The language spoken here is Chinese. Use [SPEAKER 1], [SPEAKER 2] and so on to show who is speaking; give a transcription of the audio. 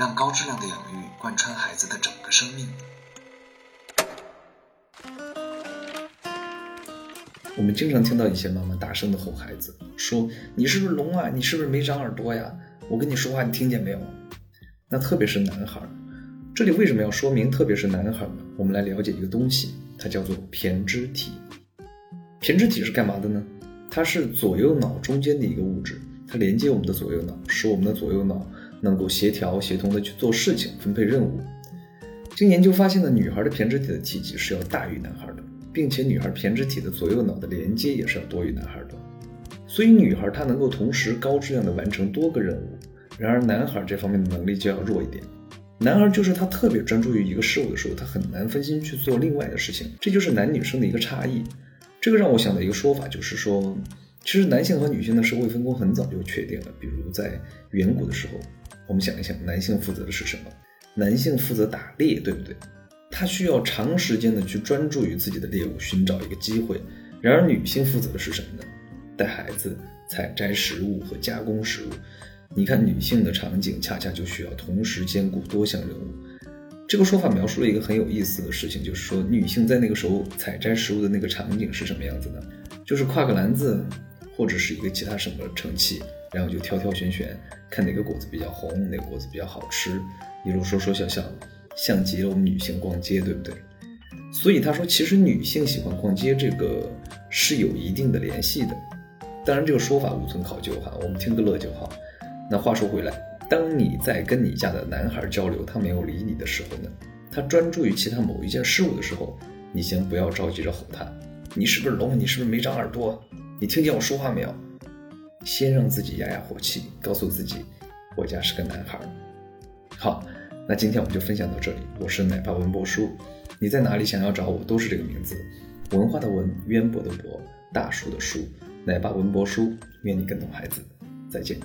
[SPEAKER 1] 让高质量的养育贯穿孩子的整个生命。
[SPEAKER 2] 我们经常听到一些妈妈大声的吼孩子，说：“你是不是聋啊？你是不是没长耳朵呀？我跟你说话，你听见没有？”那特别是男孩，这里为什么要说明特别是男孩呢？我们来了解一个东西，它叫做胼胝体。胼胝体是干嘛的呢？它是左右脑中间的一个物质，它连接我们的左右脑，使我们的左右脑能够协调协同的去做事情、分配任务。经研究发现呢，女孩的胼胝体的体积是要大于男孩的。并且女孩胼胝体的左右脑的连接也是要多于男孩的，所以女孩她能够同时高质量的完成多个任务，然而男孩这方面的能力就要弱一点。男孩就是他特别专注于一个事物的时候，他很难分心去做另外的事情，这就是男女生的一个差异。这个让我想到一个说法，就是说，其实男性和女性的社会分工很早就确定了。比如在远古的时候，我们想一想，男性负责的是什么？男性负责打猎，对不对？他需要长时间的去专注于自己的猎物，寻找一个机会。然而，女性负责的是什么呢？带孩子、采摘食物和加工食物。你看，女性的场景恰恰就需要同时兼顾多项任务。这个说法描述了一个很有意思的事情，就是说，女性在那个时候采摘食物的那个场景是什么样子的？就是挎个篮子，或者是一个其他什么盛器，然后就挑挑选选，看哪个果子比较红，哪个果子比较好吃，一路说说笑笑。像极了我们女性逛街，对不对？所以他说，其实女性喜欢逛街，这个是有一定的联系的。当然，这个说法无从考究哈，我们听个乐就好。那话说回来，当你在跟你家的男孩交流，他没有理你的时候呢，他专注于其他某一件事物的时候，你先不要着急着吼他，你是不是聋？你是不是没长耳朵？你听见我说话没有？先让自己压压火气，告诉自己，我家是个男孩。好。那今天我们就分享到这里，我是奶爸文博叔，你在哪里想要找我都是这个名字，文化的文，渊博的博，大叔的叔，奶爸文博叔，愿你更懂孩子，再见。